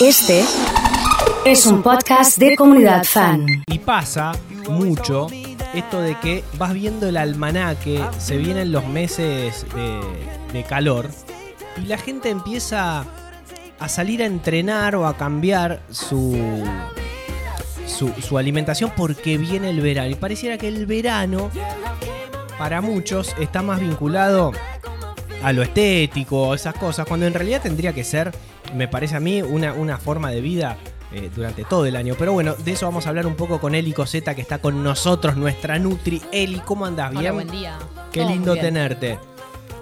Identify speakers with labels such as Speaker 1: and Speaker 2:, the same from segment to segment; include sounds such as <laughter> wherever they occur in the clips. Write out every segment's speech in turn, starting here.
Speaker 1: Este es un podcast de comunidad fan.
Speaker 2: Y pasa mucho esto de que vas viendo el almanaque, se vienen los meses de, calor y la gente empieza a salir a entrenar o a cambiar su, su, su alimentación porque viene el verano. Y pareciera que el verano, para muchos, está más vinculado a lo estético, esas cosas, cuando en realidad tendría que ser, me parece a mí, una, una forma de vida eh, durante todo el año. Pero bueno, de eso vamos a hablar un poco con Eli Coseta, que está con nosotros, nuestra Nutri. Eli, ¿cómo andás? ¿Bien?
Speaker 3: Hola, buen día.
Speaker 2: Qué
Speaker 3: Todo
Speaker 2: lindo
Speaker 3: bien.
Speaker 2: tenerte.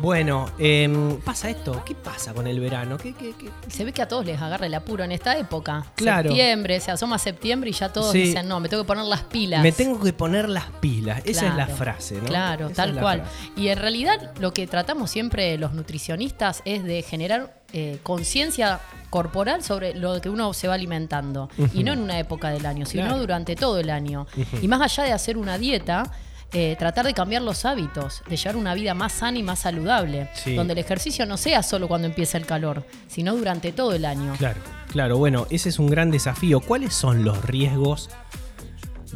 Speaker 2: Bueno, em, pasa esto. ¿Qué pasa con el verano? ¿Qué, qué, qué?
Speaker 3: Se ve que a todos les agarra el apuro en esta época.
Speaker 2: Claro.
Speaker 3: Septiembre, se asoma septiembre y ya todos
Speaker 2: Sí.
Speaker 3: dicen, no, me tengo que poner las pilas.
Speaker 2: Me tengo que poner las pilas. Esa es la frase, ¿no?
Speaker 3: Claro,
Speaker 2: Esa
Speaker 3: tal cual.
Speaker 2: frase.
Speaker 3: Y en realidad lo que tratamos siempre los nutricionistas es de generar eh, conciencia corporal sobre lo que uno se va alimentando. Y no en una época del año, sino
Speaker 2: Claro.
Speaker 3: durante todo el año. Y más allá de hacer una dieta, eh, tratar de cambiar los hábitos, de llevar una vida más sana y más saludable.
Speaker 2: Sí.
Speaker 3: Donde el ejercicio no sea solo cuando empieza el calor, sino durante todo el año.
Speaker 2: Claro, claro. Bueno, ese es un gran desafío. ¿Cuáles son los riesgos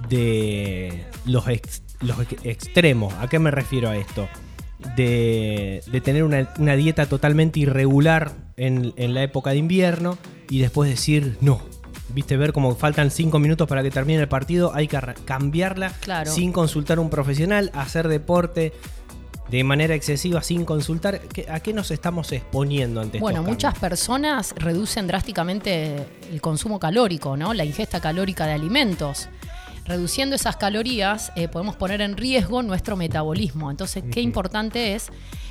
Speaker 2: de los, ex- los ex- extremos? ¿A qué me refiero a esto? De, de tener una, una dieta totalmente irregular en, en la época de invierno y después decir no. Viste, ver como faltan cinco minutos para que termine el partido, hay que cambiarla
Speaker 3: Claro.
Speaker 2: sin consultar a un profesional, hacer deporte de manera excesiva sin consultar. ¿Qué- ¿A qué nos estamos exponiendo ante
Speaker 3: Bueno,
Speaker 2: estos
Speaker 3: muchas personas reducen drásticamente el consumo calórico, ¿no? La ingesta calórica de alimentos. Reduciendo esas calorías eh, podemos poner en riesgo nuestro metabolismo. Entonces, qué importante es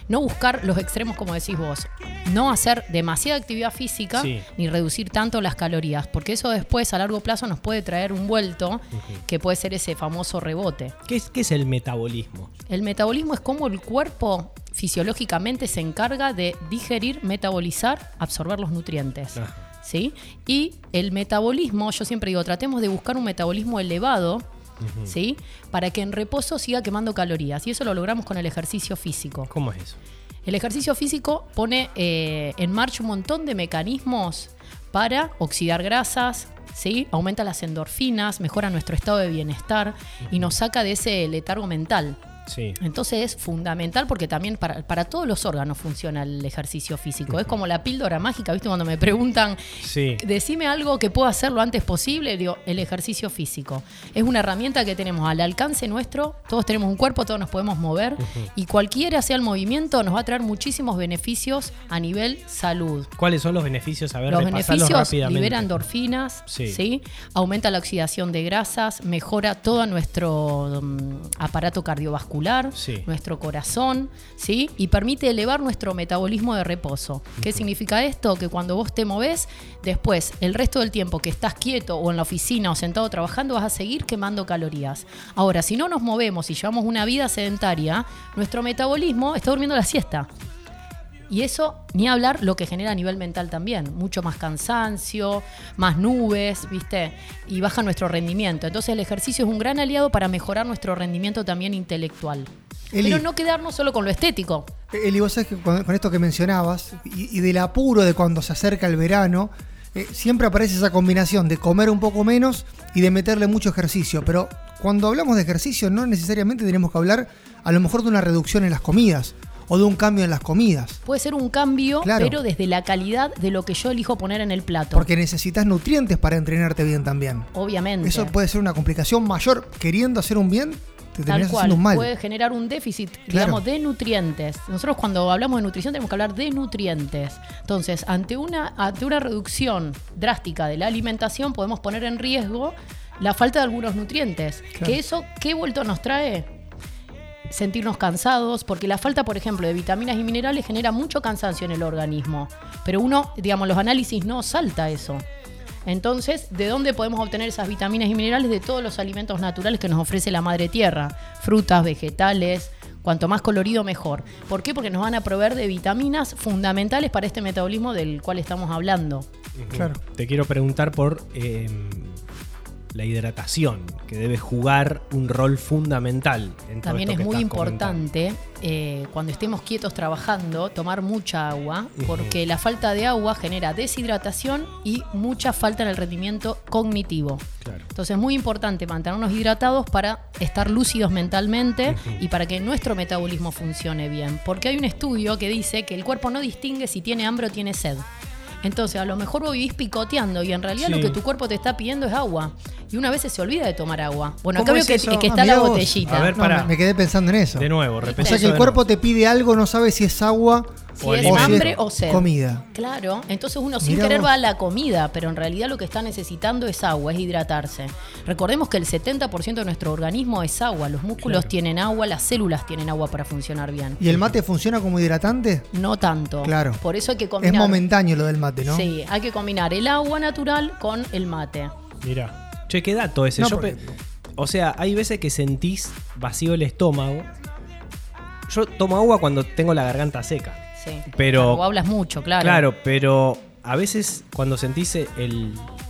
Speaker 3: no buscar los extremos como decís vos. No hacer demasiada actividad física
Speaker 2: Sí.
Speaker 3: ni reducir tanto las calorías, porque eso después a largo plazo nos puede traer un vuelto que puede ser ese famoso rebote.
Speaker 2: ¿Qué es, qué es el metabolismo?
Speaker 3: El metabolismo es como el cuerpo fisiológicamente se encarga de digerir, metabolizar, absorber los nutrientes. ¿Sí? Y el metabolismo, yo siempre digo, tratemos de buscar un metabolismo elevado. ¿Sí? Para que en reposo siga quemando calorías. Y eso lo logramos con el ejercicio físico.
Speaker 2: ¿Cómo es eso?
Speaker 3: El ejercicio físico pone eh, en marcha un montón de mecanismos para oxidar grasas, ¿sí? aumenta las endorfinas, mejora nuestro estado de bienestar y nos saca de ese letargo mental.
Speaker 2: Sí.
Speaker 3: Entonces es fundamental porque también para, para todos los órganos funciona el ejercicio físico. Es como la píldora mágica, ¿viste? Cuando me preguntan,
Speaker 2: Sí.
Speaker 3: decime algo que puedo hacer lo antes posible, digo, el ejercicio físico. Es una herramienta que tenemos al alcance nuestro, todos tenemos un cuerpo, todos nos podemos mover y cualquiera sea el movimiento nos va a traer muchísimos beneficios a nivel salud.
Speaker 2: ¿Cuáles son los beneficios? A ver,
Speaker 3: Los beneficios
Speaker 2: rápidamente.
Speaker 3: libera endorfinas,
Speaker 2: Sí.
Speaker 3: sí. aumenta la oxidación de grasas, mejora todo nuestro mm, aparato cardiovascular,
Speaker 2: Sí.
Speaker 3: nuestro corazón, ¿sí? y permite elevar nuestro metabolismo de reposo. ¿Qué significa esto? Que cuando vos te movés, después el resto del tiempo que estás quieto o en la oficina o sentado trabajando, vas a seguir quemando calorías. Ahora, si no nos movemos y llevamos una vida sedentaria, nuestro metabolismo está durmiendo la siesta. Y eso, ni hablar lo que genera a nivel mental también. Mucho más cansancio, más nubes, ¿viste? Y baja nuestro rendimiento. Entonces el ejercicio es un gran aliado para mejorar nuestro rendimiento también intelectual.
Speaker 4: Eli.
Speaker 3: Pero no quedarnos solo con lo estético.
Speaker 4: Eli, vos sabés que con, con esto que mencionabas y, y del apuro de cuando se acerca el verano, eh, siempre aparece esa combinación de comer un poco menos y de meterle mucho ejercicio. Pero cuando hablamos de ejercicio, no necesariamente tenemos que hablar a lo mejor de una reducción en las comidas o de un cambio en las comidas.
Speaker 3: Puede ser un cambio,
Speaker 4: Claro.
Speaker 3: pero desde la calidad de lo que yo elijo poner en el plato.
Speaker 4: Porque necesitas nutrientes para entrenarte bien también.
Speaker 3: Obviamente.
Speaker 4: Eso puede ser una complicación mayor. Queriendo hacer un bien, te
Speaker 3: Tal cual,
Speaker 4: mal.
Speaker 3: puede generar un déficit,
Speaker 4: Claro.
Speaker 3: digamos, de nutrientes. Nosotros cuando hablamos de nutrición tenemos que hablar de nutrientes. Entonces, ante una, ante una reducción drástica de la alimentación, podemos poner en riesgo la falta de algunos nutrientes.
Speaker 4: Claro.
Speaker 3: Que eso, ¿qué vuelto nos trae? Sentirnos cansados, porque la falta, por ejemplo, de vitaminas y minerales genera mucho cansancio en el organismo. Pero uno, digamos, los análisis no salta eso. Entonces, ¿de dónde podemos obtener esas vitaminas y minerales? De todos los alimentos naturales que nos ofrece la madre tierra. Frutas, vegetales, cuanto más colorido mejor. ¿Por qué? Porque nos van a proveer de vitaminas fundamentales para este metabolismo del cual estamos hablando.
Speaker 4: Claro.
Speaker 2: Te quiero preguntar por eh, la hidratación, que debe jugar un rol fundamental. En todo
Speaker 3: También
Speaker 2: esto
Speaker 3: es
Speaker 2: que
Speaker 3: muy importante eh, cuando estemos quietos trabajando tomar mucha agua, porque la falta de agua genera deshidratación y mucha falta en el rendimiento cognitivo.
Speaker 2: Claro.
Speaker 3: Entonces es muy importante mantenernos hidratados para estar lúcidos mentalmente y para que nuestro metabolismo funcione bien. Porque hay un estudio que dice que el cuerpo no distingue si tiene hambre o tiene sed. Entonces a lo mejor vos vivís picoteando y en realidad
Speaker 2: Sí.
Speaker 3: lo que tu cuerpo te está pidiendo es agua. Y una vez se olvida de tomar agua. Bueno, acá
Speaker 2: ¿Cómo
Speaker 3: veo
Speaker 2: es
Speaker 3: que, está la botellita.
Speaker 2: A ver,
Speaker 4: No,
Speaker 2: pará.
Speaker 4: me, me quedé pensando en eso.
Speaker 2: De nuevo,
Speaker 4: O
Speaker 2: repetí
Speaker 4: sea que el cuerpo
Speaker 2: nuevo.
Speaker 4: te pide algo, no sabe si es agua
Speaker 3: Si es hambre o sed.
Speaker 4: comida.
Speaker 3: Claro, entonces uno sin
Speaker 4: Mirá
Speaker 3: querer
Speaker 4: vos.
Speaker 3: va a la comida, pero en realidad lo que está necesitando es agua, es hidratarse. Recordemos que el 70% de nuestro organismo es agua, los músculos
Speaker 2: Claro.
Speaker 3: tienen agua, las células tienen agua para funcionar bien.
Speaker 4: ¿Y el mate funciona como hidratante?
Speaker 3: No tanto.
Speaker 4: Claro.
Speaker 3: Por eso hay que
Speaker 4: Es
Speaker 3: combinar.
Speaker 4: momentáneo lo del mate, ¿no?
Speaker 3: Sí, hay que combinar el agua natural con el mate.
Speaker 2: Mira. Che, qué dato ese.
Speaker 4: No,
Speaker 2: Yo
Speaker 4: porque-
Speaker 2: O sea, hay veces que sentís vacío el estómago. Yo tomo agua cuando tengo la garganta seca.
Speaker 3: Sí.
Speaker 2: Pero-
Speaker 3: Claro, vos hablas mucho, claro.
Speaker 2: Claro, pero a veces cuando sentís el,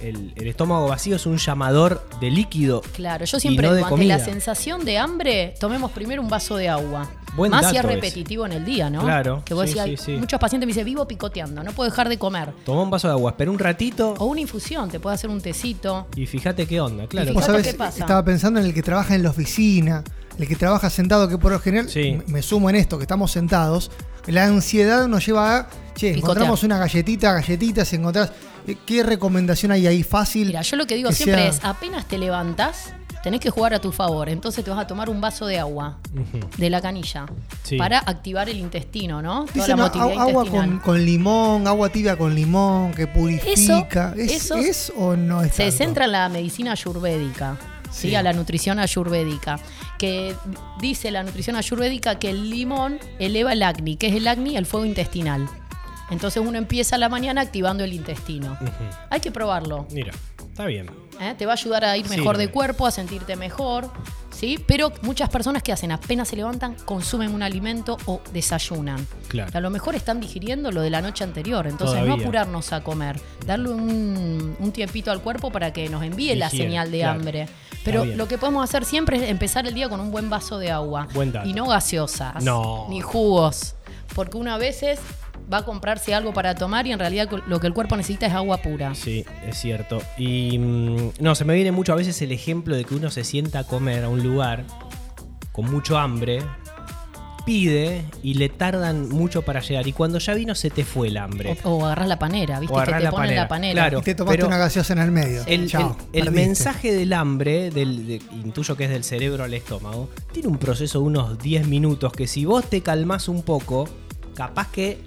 Speaker 2: el- el estómago vacío es un llamador de líquido.
Speaker 3: Claro, yo siempre
Speaker 2: no
Speaker 3: digo, ante la sensación de hambre, tomemos primero un vaso de agua.
Speaker 2: Buen
Speaker 3: Más si es
Speaker 2: ese.
Speaker 3: repetitivo en el día, ¿no?
Speaker 2: Claro,
Speaker 3: Que vos
Speaker 2: sí,
Speaker 3: decías,
Speaker 2: sí, sí.
Speaker 3: muchos pacientes me dicen, vivo picoteando, no puedo dejar de comer.
Speaker 2: Toma un vaso de agua, espera un ratito
Speaker 3: O una infusión, te puede hacer un tecito.
Speaker 2: y fíjate qué onda. Claro,
Speaker 4: Vos
Speaker 3: Fíjate
Speaker 4: sabés,
Speaker 3: qué pasa.
Speaker 4: estaba pensando en el que trabaja en la oficina, el que trabaja sentado, que por lo general,
Speaker 2: Sí.
Speaker 4: me- sumo en esto, que estamos sentados, la ansiedad nos lleva a, che,
Speaker 3: Picotear.
Speaker 4: encontramos una galletita, galletitas, encontrás, eh, ¿qué recomendación hay ahí fácil?
Speaker 3: Mira, yo lo que digo
Speaker 4: que
Speaker 3: siempre
Speaker 4: sea-
Speaker 3: es, apenas te levantás, tenés que jugar a tu favor. Entonces te vas a tomar un vaso de agua de la canilla
Speaker 2: Sí.
Speaker 3: para activar el intestino, ¿no? Toda
Speaker 4: Dicen,
Speaker 3: la
Speaker 4: agua con, con limón, agua tibia con limón, que purifica. ¿Es,
Speaker 3: eso
Speaker 4: es o no es
Speaker 3: Se
Speaker 4: tanto?
Speaker 3: centra en la medicina ayurvédica. ¿Sí?
Speaker 4: Sí.
Speaker 3: a la nutrición ayurvédica, que dice la nutrición ayurvédica que el limón eleva el acné, que es el acné, el fuego intestinal. Entonces uno empieza la mañana activando el intestino. Hay que probarlo.
Speaker 2: Mira, está bien.
Speaker 3: ¿eh? Te va a ayudar a ir mejor de cuerpo, a sentirte mejor, ¿sí? Pero muchas personas que hacen apenas se levantan, consumen un alimento o desayunan.
Speaker 2: Claro.
Speaker 3: A lo mejor están digiriendo lo de la noche anterior, entonces no apurarnos a comer, darle un, un tiempito al cuerpo para que nos envíe la señal de
Speaker 2: claro.
Speaker 3: hambre. Pero lo que podemos hacer siempre es empezar el día con un buen vaso de agua.
Speaker 2: Buen dato.
Speaker 3: Y no gaseosas,
Speaker 2: No.
Speaker 3: ni jugos, porque una veces va a comprarse algo para tomar y en realidad lo que el cuerpo necesita es agua pura.
Speaker 2: Sí, es cierto. Y mm, no, se me viene mucho a veces el ejemplo de que uno se sienta a comer a un lugar con mucho hambre, pide y le tardan mucho para llegar. Y cuando ya vino se te fue el hambre.
Speaker 3: O, o agarrás la panera, ¿viste?
Speaker 2: O
Speaker 3: que te
Speaker 2: la
Speaker 3: ponen
Speaker 2: panera,
Speaker 3: la panera.
Speaker 2: claro.
Speaker 4: Y te tomaste
Speaker 2: Pero
Speaker 4: una gaseosa en el medio.
Speaker 2: El,
Speaker 4: Chao,
Speaker 2: el- el
Speaker 4: perdiste.
Speaker 2: mensaje del hambre, del, de- intuyo que es del cerebro al estómago, tiene un proceso de unos 10 minutos que si vos te calmás un poco, capaz que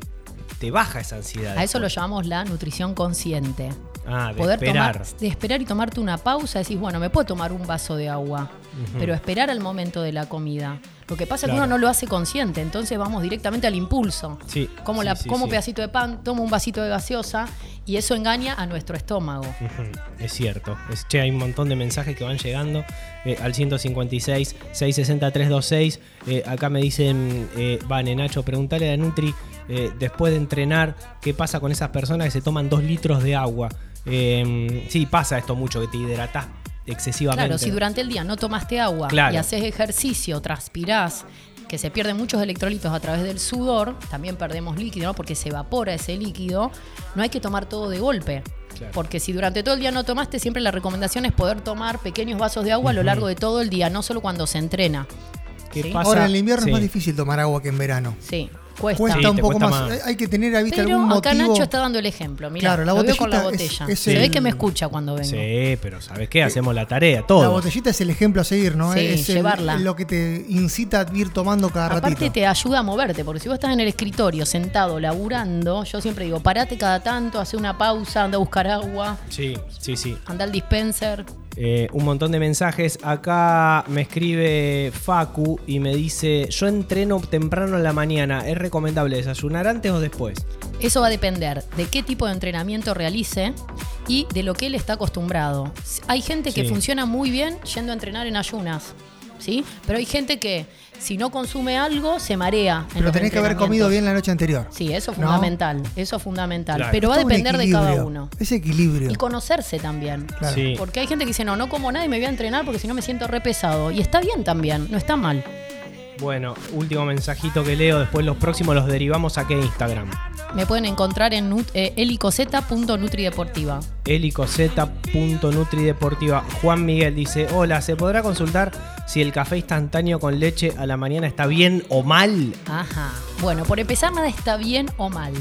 Speaker 2: te baja esa ansiedad.
Speaker 3: A eso lo llamamos la nutrición consciente.
Speaker 2: Ah, de
Speaker 3: Poder
Speaker 2: esperar.
Speaker 3: tomar, de esperar y tomarte una pausa, decís, bueno, me puedo tomar un vaso de agua, pero esperar al momento de la comida. Lo que pasa es que uno no lo hace consciente, entonces vamos directamente al impulso.
Speaker 2: Sí,
Speaker 3: Como,
Speaker 2: sí,
Speaker 3: la,
Speaker 2: sí,
Speaker 3: como pedacito de pan, tomo un vasito de gaseosa y eso engaña a nuestro estómago.
Speaker 2: Es cierto. Es, che, hay un montón de mensajes que van llegando eh, al 156 660 326. Eh, acá me dicen, eh, Vane, Nacho, preguntale a la Nutri eh, después de entrenar qué pasa con esas personas que se toman dos litros de agua. Eh, sí, pasa esto mucho, que te hidratás excesivamente.
Speaker 3: Claro, si durante el día no tomaste agua
Speaker 2: Claro.
Speaker 3: y haces ejercicio, transpirás, que se pierden muchos electrolitos a través del sudor, también perdemos líquido, ¿no? porque se evapora ese líquido, no hay que tomar todo de golpe.
Speaker 2: Claro.
Speaker 3: Porque si durante todo el día no tomaste, siempre la recomendación es poder tomar pequeños vasos de agua a lo largo de todo el día, no solo cuando se entrena.
Speaker 2: ¿Qué
Speaker 3: Sí.
Speaker 2: pasa?
Speaker 4: Ahora en el invierno
Speaker 2: Sí.
Speaker 4: es más difícil tomar agua que en verano.
Speaker 3: Sí, cuesta.
Speaker 4: Cuesta
Speaker 2: Sí,
Speaker 4: un poco
Speaker 2: cuesta
Speaker 4: más.
Speaker 2: más.
Speaker 4: Hay que tener, ¿viste,
Speaker 3: Pero
Speaker 4: algún
Speaker 3: acá
Speaker 4: motivo?
Speaker 3: Nacho está dando el ejemplo. Mira,
Speaker 4: Claro, la
Speaker 3: lo veo con la
Speaker 4: botellita es-
Speaker 3: botella.
Speaker 4: es
Speaker 3: Se ve que me escucha cuando vengo.
Speaker 2: Sí, pero ¿sabes qué? Hacemos la tarea, todo.
Speaker 4: La botellita es el ejemplo a seguir, ¿no?
Speaker 3: Sí,
Speaker 4: es el-
Speaker 3: llevarla.
Speaker 4: lo que te incita a ir tomando cada
Speaker 3: Aparte
Speaker 4: ratito.
Speaker 3: te ayuda a moverte, porque si vos estás en el escritorio sentado, laburando, yo siempre digo, parate cada tanto, hace una pausa, anda a buscar agua,
Speaker 2: Sí, sí, sí.
Speaker 3: anda al dispenser.
Speaker 2: Eh, un montón de mensajes. Acá me escribe Facu y me dice: Yo entreno temprano en la mañana. ¿Es recomendable desayunar antes o después?
Speaker 3: Eso va a depender de qué tipo de entrenamiento realice y de lo que él está acostumbrado. Hay gente que
Speaker 2: Sí.
Speaker 3: funciona muy bien yendo a entrenar en ayunas, ¿sí? Pero hay gente que si no consume algo, se marea. en
Speaker 4: Pero tenés que haber comido bien la noche anterior.
Speaker 3: Sí, eso es
Speaker 4: ¿No?
Speaker 3: fundamental. Eso es fundamental.
Speaker 2: Claro.
Speaker 3: Pero va a depender de cada uno.
Speaker 4: Ese equilibrio.
Speaker 3: Y conocerse también.
Speaker 4: Claro.
Speaker 2: Sí.
Speaker 3: Porque hay gente que dice, no, no como nada y me voy a entrenar porque si no me siento re pesado. Y está bien también, no está mal.
Speaker 2: Bueno, último mensajito que leo. Después los próximos los derivamos a qué Instagram.
Speaker 3: Me pueden encontrar en eh, helicoseta.nutrideportiva.
Speaker 2: helicoseta.nutrideportiva. Juan Miguel dice, hola, ¿se podrá consultar si el café instantáneo con leche a la mañana está bien o mal?
Speaker 3: Ajá. Bueno, por empezar, nada está bien o mal.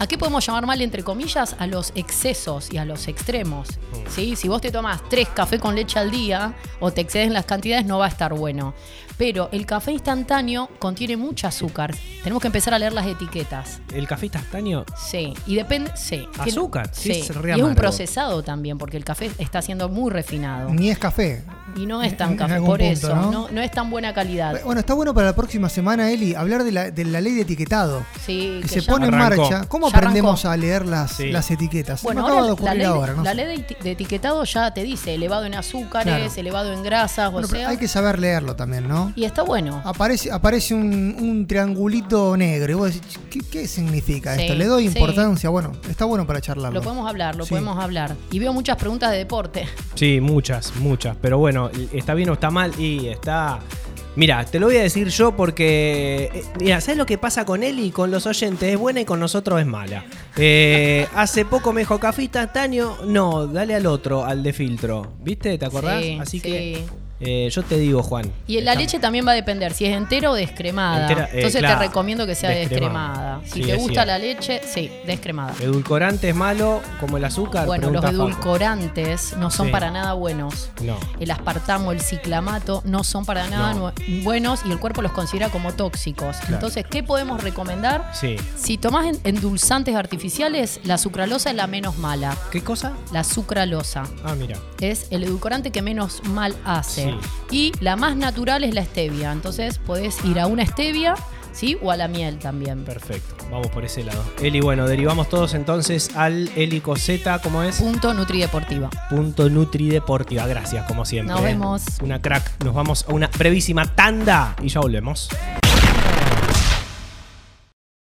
Speaker 3: ¿A qué podemos llamar mal, entre comillas? A los excesos y a los extremos. ¿sí? Si vos te tomás tres café con leche al día o te excedes en las cantidades, no va a estar bueno. Pero el café instantáneo contiene mucho azúcar. Tenemos que empezar a leer las etiquetas.
Speaker 2: ¿El café instantáneo?
Speaker 3: Sí, y depende. Sí.
Speaker 2: Azúcar, sí,
Speaker 3: Sí,
Speaker 2: es
Speaker 3: y es un procesado también, porque el café está siendo muy refinado.
Speaker 4: Ni es café.
Speaker 3: Y no es tan café, por
Speaker 4: punto,
Speaker 3: eso.
Speaker 4: ¿no?
Speaker 3: ¿no? No, es tan buena calidad.
Speaker 4: Bueno, está bueno para la próxima semana, Eli, hablar de la, de la ley de etiquetado.
Speaker 3: Sí,
Speaker 4: Que
Speaker 3: que
Speaker 4: se pone en marcha. ¿Cómo
Speaker 3: Ya
Speaker 4: aprendemos
Speaker 3: arrancó.
Speaker 4: a leer las,
Speaker 2: Sí.
Speaker 4: las etiquetas?
Speaker 3: Bueno,
Speaker 4: acaba de
Speaker 3: ahora la
Speaker 4: ocurrir
Speaker 3: ley,
Speaker 4: ahora, no
Speaker 3: la ley de, eti- de etiquetado ya te dice elevado en azúcares,
Speaker 4: Claro.
Speaker 3: elevado en grasas,
Speaker 4: Bueno,
Speaker 3: o sea.
Speaker 4: hay que saber leerlo también, ¿no?
Speaker 3: Y está bueno.
Speaker 4: Aparece, aparece un, un triangulito negro y vos decís, ¿qué, qué significa
Speaker 3: Sí,
Speaker 4: esto? ¿Le doy
Speaker 3: sí.
Speaker 4: importancia? Bueno, está bueno para charlarlo.
Speaker 3: Lo podemos hablar, lo
Speaker 4: Sí.
Speaker 3: podemos hablar. Y veo muchas preguntas de deporte.
Speaker 2: Sí, muchas, muchas. Pero bueno, ¿está bien o está mal? Y está... Mira, te lo voy a decir yo porque... eh, Mira, ¿sabes lo que pasa con él y con los oyentes? Es buena y con nosotros es mala. Eh, <laughs> hace poco me dijo café instantáneo. No, dale al otro, al de filtro. ¿Viste? ¿Te acordás?
Speaker 3: Sí,
Speaker 2: Así
Speaker 3: sí.
Speaker 2: que eh, yo te digo, Juan.
Speaker 3: Y la leche también va a depender si es entera o descremada.
Speaker 2: Entera, eh,
Speaker 3: Entonces
Speaker 2: claro,
Speaker 3: te recomiendo que sea
Speaker 2: descremada.
Speaker 3: descremada. Si
Speaker 2: Sí,
Speaker 3: te gusta
Speaker 2: cierto.
Speaker 3: la leche, sí, descremada.
Speaker 2: Edulcorante es malo, como el azúcar.
Speaker 3: Bueno, los edulcorantes no son
Speaker 2: Sí.
Speaker 3: para nada buenos.
Speaker 2: No.
Speaker 3: El aspartamo, el ciclamato no son para nada
Speaker 2: No.
Speaker 3: buenos y el cuerpo los considera como tóxicos.
Speaker 2: Claro.
Speaker 3: Entonces, ¿qué podemos recomendar?
Speaker 2: Sí.
Speaker 3: Si tomás en- endulzantes artificiales, la sucralosa es la menos mala.
Speaker 2: ¿Qué cosa?
Speaker 3: La sucralosa
Speaker 2: Ah, mira.
Speaker 3: es el edulcorante que menos mal hace. Y la más natural es la stevia. Entonces podés ir a una stevia, ¿sí? O a la miel también.
Speaker 2: Perfecto. Vamos por ese lado. Eli, bueno, derivamos todos entonces al Helicoseta, ¿cómo es?
Speaker 3: Punto Nutrideportiva.
Speaker 2: Punto Nutrideportiva. Gracias, como siempre.
Speaker 3: Nos vemos.
Speaker 2: Una crack. Nos vamos a una brevísima tanda y ya volvemos.